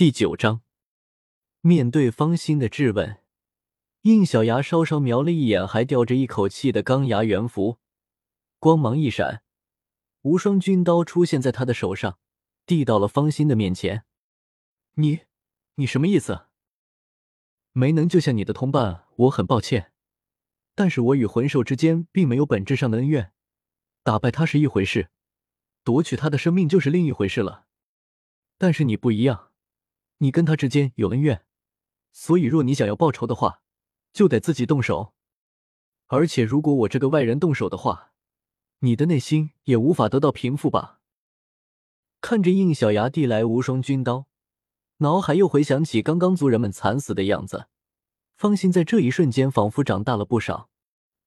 第九章，面对方心的质问，应小牙稍稍瞄了一眼还吊着一口气的钢牙元符，光芒一闪，无双军刀出现在他的手上，递到了方心的面前。你，你什么意思？没能救下你的同伴，我很抱歉。但是我与魂兽之间并没有本质上的恩怨，打败他是一回事，夺取他的生命就是另一回事了。但是你不一样。你跟他之间有恩怨，所以若你想要报仇的话，就得自己动手。而且如果我这个外人动手的话，你的内心也无法得到平复吧？看着应小牙递来无双军刀，脑海又回想起刚刚族人们惨死的样子，方心在这一瞬间仿佛长大了不少。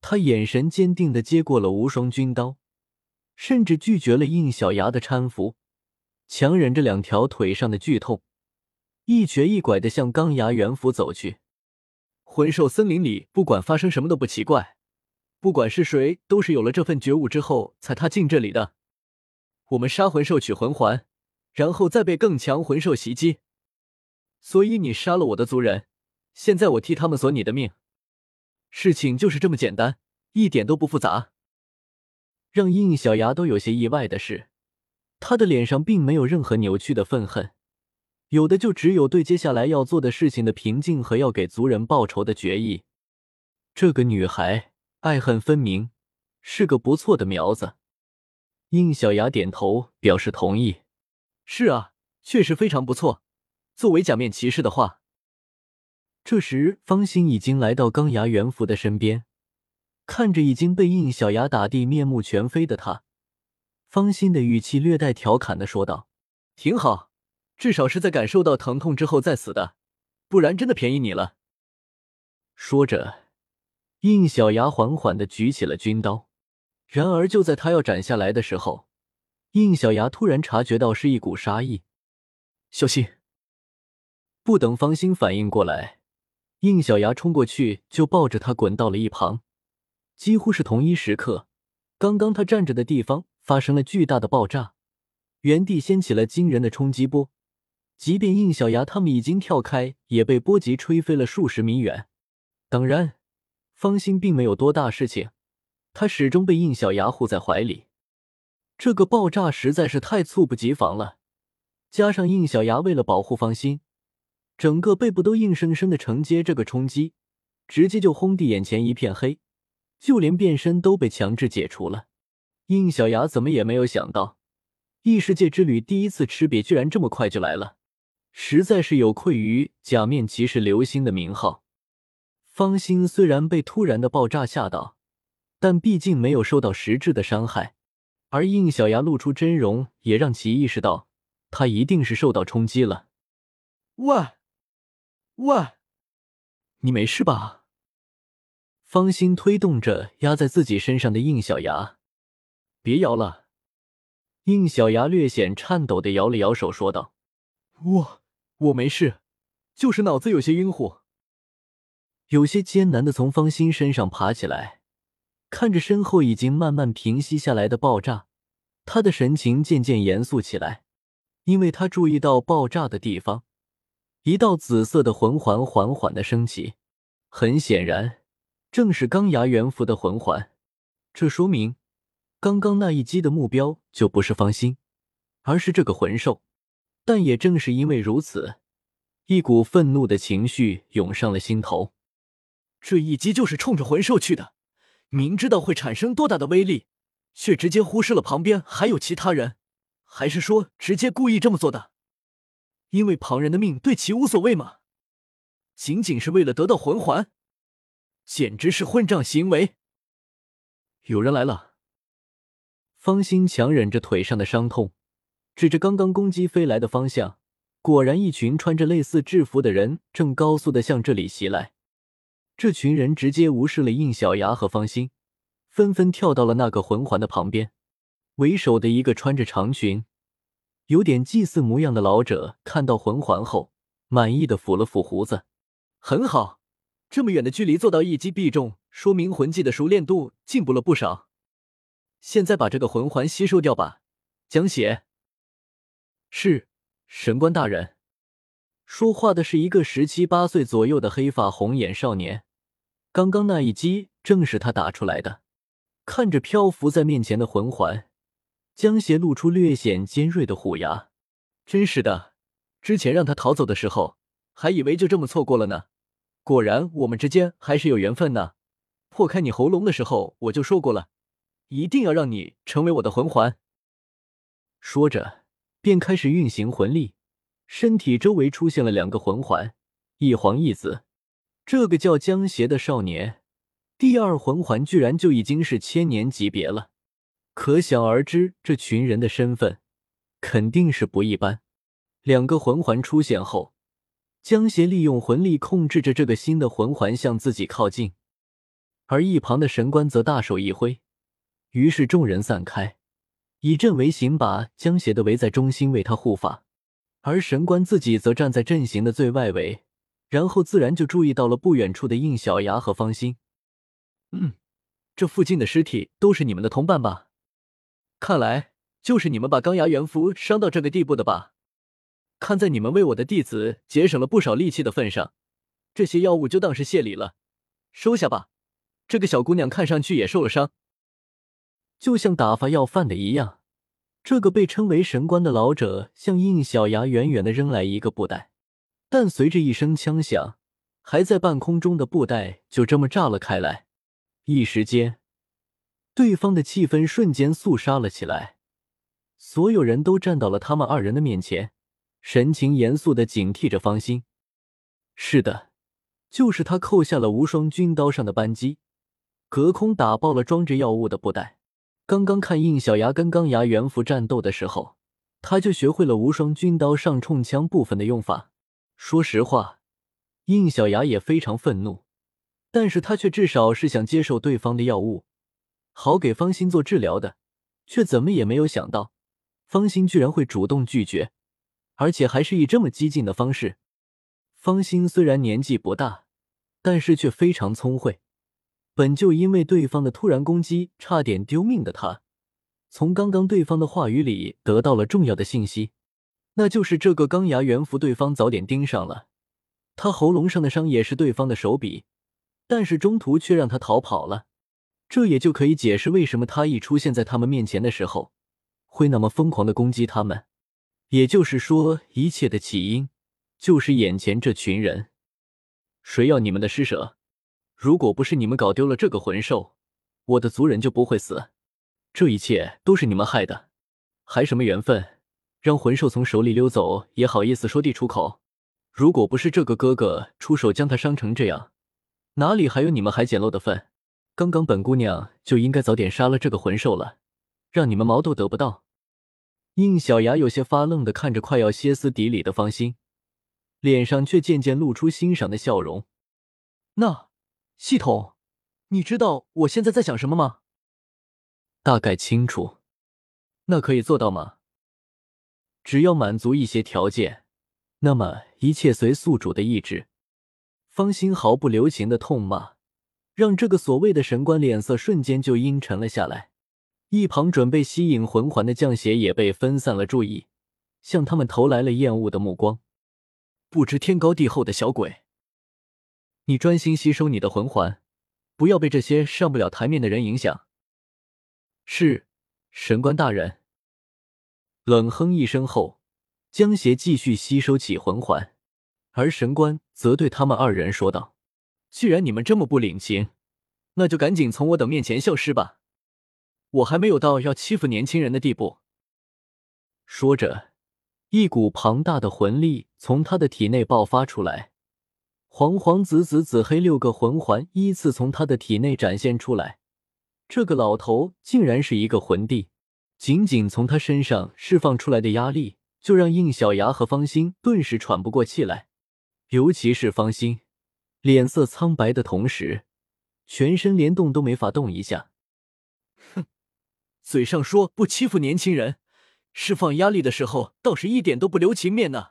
他眼神坚定的接过了无双军刀，甚至拒绝了应小牙的搀扶，强忍着两条腿上的剧痛。一瘸一拐的向钢牙元府走去。魂兽森林里，不管发生什么都不奇怪。不管是谁，都是有了这份觉悟之后才踏进这里的。我们杀魂兽取魂环，然后再被更强魂兽袭击。所以你杀了我的族人，现在我替他们索你的命。事情就是这么简单，一点都不复杂。让应小牙都有些意外的是，他的脸上并没有任何扭曲的愤恨。有的就只有对接下来要做的事情的平静和要给族人报仇的决意。这个女孩爱恨分明，是个不错的苗子。应小牙点头表示同意。是啊，确实非常不错。作为假面骑士的话，这时方心已经来到钢牙元符的身边，看着已经被应小牙打地面目全非的他，方心的语气略带调侃的说道：“挺好。”至少是在感受到疼痛之后再死的，不然真的便宜你了。说着，应小牙缓缓的举起了军刀。然而，就在他要斩下来的时候，应小牙突然察觉到是一股杀意，小心！不等方心反应过来，应小牙冲过去就抱着他滚到了一旁。几乎是同一时刻，刚刚他站着的地方发生了巨大的爆炸，原地掀起了惊人的冲击波。即便应小牙他们已经跳开，也被波及吹飞了数十米远。当然，方心并没有多大事情，他始终被应小牙护在怀里。这个爆炸实在是太猝不及防了，加上应小牙为了保护方心，整个背部都硬生生的承接这个冲击，直接就轰地眼前一片黑，就连变身都被强制解除了。应小牙怎么也没有想到，异世界之旅第一次吃瘪居然这么快就来了。实在是有愧于假面骑士流星的名号。方心虽然被突然的爆炸吓到，但毕竟没有受到实质的伤害。而应小牙露出真容，也让其意识到他一定是受到冲击了。喂，喂，你没事吧？方心推动着压在自己身上的应小牙，别摇了。应小牙略显颤抖的摇了摇手，说道：“我。”我没事，就是脑子有些晕乎，有些艰难的从方心身上爬起来，看着身后已经慢慢平息下来的爆炸，他的神情渐渐严肃起来，因为他注意到爆炸的地方，一道紫色的魂环缓缓的升起，很显然，正是钢牙元符的魂环，这说明刚刚那一击的目标就不是方心，而是这个魂兽。但也正是因为如此，一股愤怒的情绪涌上了心头。这一击就是冲着魂兽去的，明知道会产生多大的威力，却直接忽视了旁边还有其他人，还是说直接故意这么做的？因为旁人的命对其无所谓吗？仅仅是为了得到魂环，简直是混账行为！有人来了，方心强忍着腿上的伤痛。指着刚刚攻击飞来的方向，果然一群穿着类似制服的人正高速的向这里袭来。这群人直接无视了应小牙和方心，纷纷跳到了那个魂环的旁边。为首的一个穿着长裙、有点祭祀模样的老者看到魂环后，满意的抚了抚胡子：“很好，这么远的距离做到一击必中，说明魂技的熟练度进步了不少。现在把这个魂环吸收掉吧，江血。是神官大人。说话的是一个十七八岁左右的黑发红眼少年。刚刚那一击正是他打出来的。看着漂浮在面前的魂环，江邪露出略显尖锐的虎牙。真是的，之前让他逃走的时候，还以为就这么错过了呢。果然，我们之间还是有缘分呢。破开你喉咙的时候，我就说过了，一定要让你成为我的魂环。说着，便开始运行魂力，身体周围出现了两个魂环，一黄一紫。这个叫江邪的少年，第二魂环居然就已经是千年级别了，可想而知，这群人的身份肯定是不一般。两个魂环出现后，江邪利用魂力控制着这个新的魂环向自己靠近，而一旁的神官则大手一挥，于是众人散开，以阵为形，把江邪的围在中心为他护法，而神官自己则站在阵型的最外围。然后自然就注意到了不远处的应小牙和方心。嗯，这附近的尸体都是你们的同伴吧？看来就是你们把钢牙元符伤到这个地步的吧？看在你们为我的弟子节省了不少力气的份上，这些药物就当是谢礼了，收下吧。这个小姑娘看上去也受了伤，就像打发要饭的一样。这个被称为神官的老者向应小牙远远的扔来一个布袋。但随着一声枪响，还在半空中的布袋就这么炸了开来。一时间，对方的气氛瞬间肃杀了起来。所有人都站到了他们二人的面前，神情严肃的警惕着方心。是的，就是他扣下了无双军刀上的扳机，隔空打爆了装着药物的布袋。刚刚看应小牙跟钢牙元符战斗的时候，他就学会了无双军刀上冲枪部分的用法。说实话，应小牙也非常愤怒，但是他却至少是想接受对方的药物，好给方心做治疗的，却怎么也没有想到，方心居然会主动拒绝，而且还是以这么激进的方式。方心虽然年纪不大，但是却非常聪慧，本就因为对方的突然攻击差点丢命的他，从刚刚对方的话语里得到了重要的信息。那就是这个钢牙猿符，对方早点盯上了。他喉咙上的伤也是对方的手笔，但是中途却让他逃跑了。这也就可以解释为什么他一出现在他们面前的时候，会那么疯狂的攻击他们。也就是说，一切的起因就是眼前这群人。谁要你们的施舍？如果不是你们搞丢了这个魂兽，我的族人就不会死。这一切都是你们害的，还什么缘分？让魂兽从手里溜走，也好意思说地出口？如果不是这个哥哥出手将他伤成这样，哪里还有你们还捡漏的份？刚刚本姑娘就应该早点杀了这个魂兽了，让你们毛都得不到。应小牙有些发愣的看着快要歇斯底里的方心，脸上却渐渐露出欣赏的笑容。那系统，你知道我现在在想什么吗？大概清楚。那可以做到吗？只要满足一些条件，那么一切随宿主的意志。方心毫不留情的痛骂，让这个所谓的神官脸色瞬间就阴沉了下来。一旁准备吸引魂环的降邪也被分散了注意，向他们投来了厌恶的目光。不知天高地厚的小鬼，你专心吸收你的魂环，不要被这些上不了台面的人影响。是，神官大人。冷哼一声后，江邪继续吸收起魂环，而神官则对他们二人说道：“既然你们这么不领情，那就赶紧从我等面前消失吧。我还没有到要欺负年轻人的地步。”说着，一股庞大的魂力从他的体内爆发出来，黄黄紫紫紫黑六个魂环依次从他的体内展现出来。这个老头竟然是一个魂帝。仅仅从他身上释放出来的压力，就让应小牙和方心顿时喘不过气来。尤其是方心，脸色苍白的同时，全身连动都没法动一下。哼，嘴上说不欺负年轻人，释放压力的时候倒是一点都不留情面呢。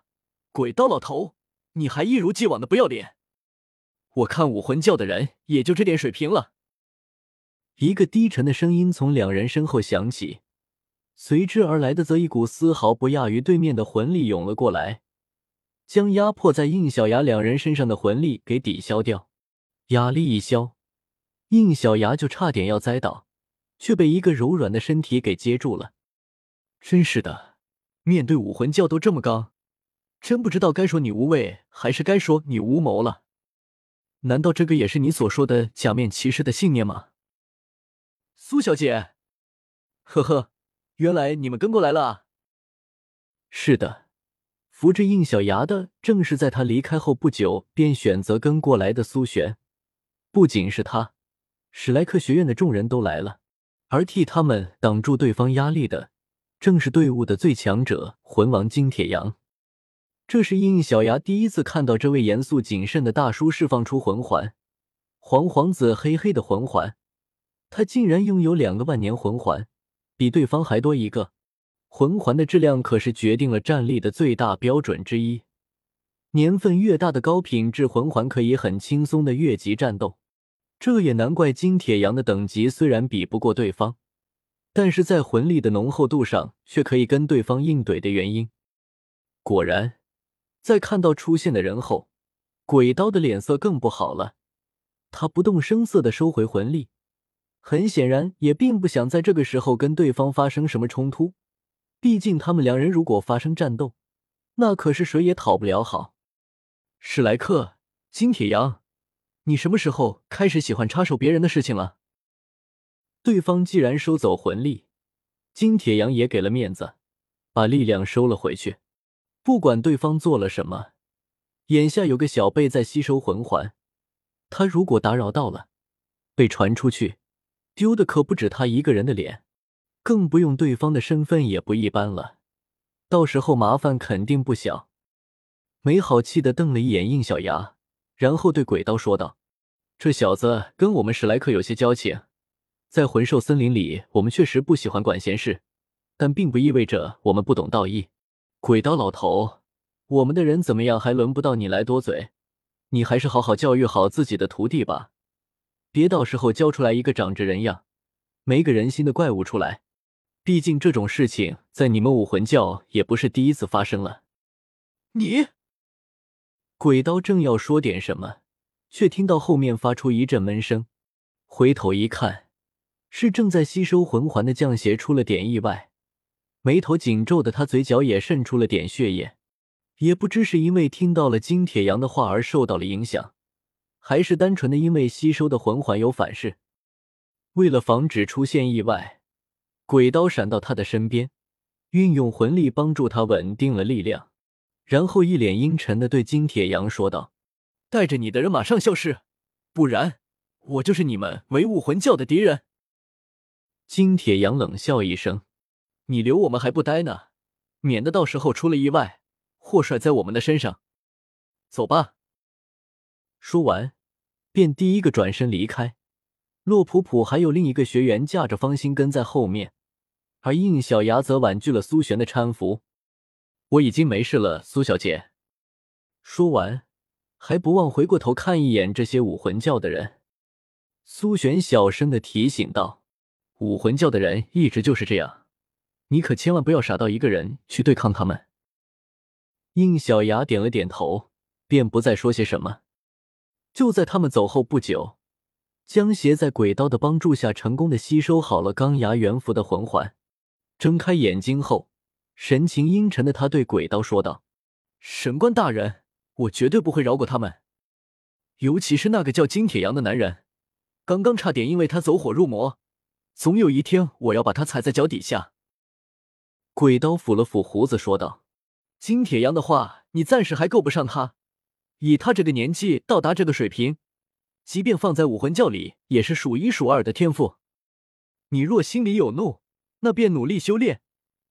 鬼刀老头，你还一如既往的不要脸！我看武魂教的人也就这点水平了。一个低沉的声音从两人身后响起。随之而来的，则一股丝毫不亚于对面的魂力涌了过来，将压迫在应小牙两人身上的魂力给抵消掉。压力一消，应小牙就差点要栽倒，却被一个柔软的身体给接住了。真是的，面对武魂教都这么刚，真不知道该说你无畏还是该说你无谋了。难道这个也是你所说的假面骑士的信念吗？苏小姐，呵呵，原来你们跟过来了！是的，扶着应小牙的正是在他离开后不久便选择跟过来的苏璇。不仅是他，史莱克学院的众人都来了，而替他们挡住对方压力的，正是队伍的最强者魂王金铁阳。这是应小牙第一次看到这位严肃谨慎的大叔释放出魂环，黄黄紫黑黑的魂环，他竟然拥有两个万年魂环，比对方还多一个。魂环的质量可是决定了战力的最大标准之一，年份越大的高品质魂环可以很轻松的越级战斗。这也难怪金铁阳的等级虽然比不过对方，但是在魂力的浓厚度上却可以跟对方硬怼的原因。果然。在看到出现的人后，鬼刀的脸色更不好了。他不动声色的收回魂力，很显然也并不想在这个时候跟对方发生什么冲突。毕竟他们两人如果发生战斗，那可是谁也讨不了好。史莱克，金铁阳，你什么时候开始喜欢插手别人的事情了？对方既然收走魂力，金铁阳也给了面子，把力量收了回去。不管对方做了什么，眼下有个小贝在吸收魂环，他如果打扰到了，被传出去，丢的可不止他一个人的脸，更不用对方的身份也不一般了，到时候麻烦肯定不小。没好气的瞪了一眼应小牙，然后对鬼刀说道：“这小子跟我们史莱克有些交情，在魂兽森林里，我们确实不喜欢管闲事，但并不意味着我们不懂道义。”鬼刀老头，我们的人怎么样，还轮不到你来多嘴。你还是好好教育好自己的徒弟吧，别到时候教出来一个长着人样、没个人心的怪物出来。毕竟这种事情在你们武魂教也不是第一次发生了。你，鬼刀正要说点什么，却听到后面发出一阵闷声，回头一看，是正在吸收魂环的降邪出了点意外。眉头紧皱的他，嘴角也渗出了点血液，也不知是因为听到了金铁阳的话而受到了影响，还是单纯的因为吸收的魂环有反噬。为了防止出现意外，鬼刀闪到他的身边，运用魂力帮助他稳定了力量，然后一脸阴沉的对金铁阳说道：“带着你的人马上消失，不然我就是你们唯武魂教的敌人。”金铁阳冷笑一声。你留我们还不呆呢，免得到时候出了意外，祸甩在我们的身上。走吧。说完，便第一个转身离开。洛普普还有另一个学员架着方心跟在后面，而应小牙则婉拒了苏璇的搀扶。我已经没事了，苏小姐。说完，还不忘回过头看一眼这些武魂教的人。苏璇小声的提醒道：“武魂教的人一直就是这样。”你可千万不要傻到一个人去对抗他们。应小牙点了点头，便不再说些什么。就在他们走后不久，江邪在鬼刀的帮助下，成功的吸收好了钢牙元符的魂环。睁开眼睛后，神情阴沉的他对鬼刀说道：“神官大人，我绝对不会饶过他们，尤其是那个叫金铁阳的男人，刚刚差点因为他走火入魔，总有一天我要把他踩在脚底下。”鬼刀抚了抚胡子，说道：“金铁阳的话，你暂时还够不上他。以他这个年纪到达这个水平，即便放在武魂教里，也是数一数二的天赋。你若心里有怒，那便努力修炼，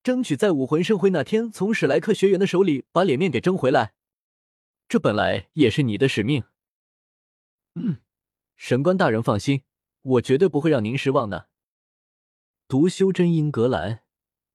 争取在武魂盛会那天从史莱克学员的手里把脸面给争回来。这本来也是你的使命。嗯，神官大人放心，我绝对不会让您失望的。”读修真英格兰。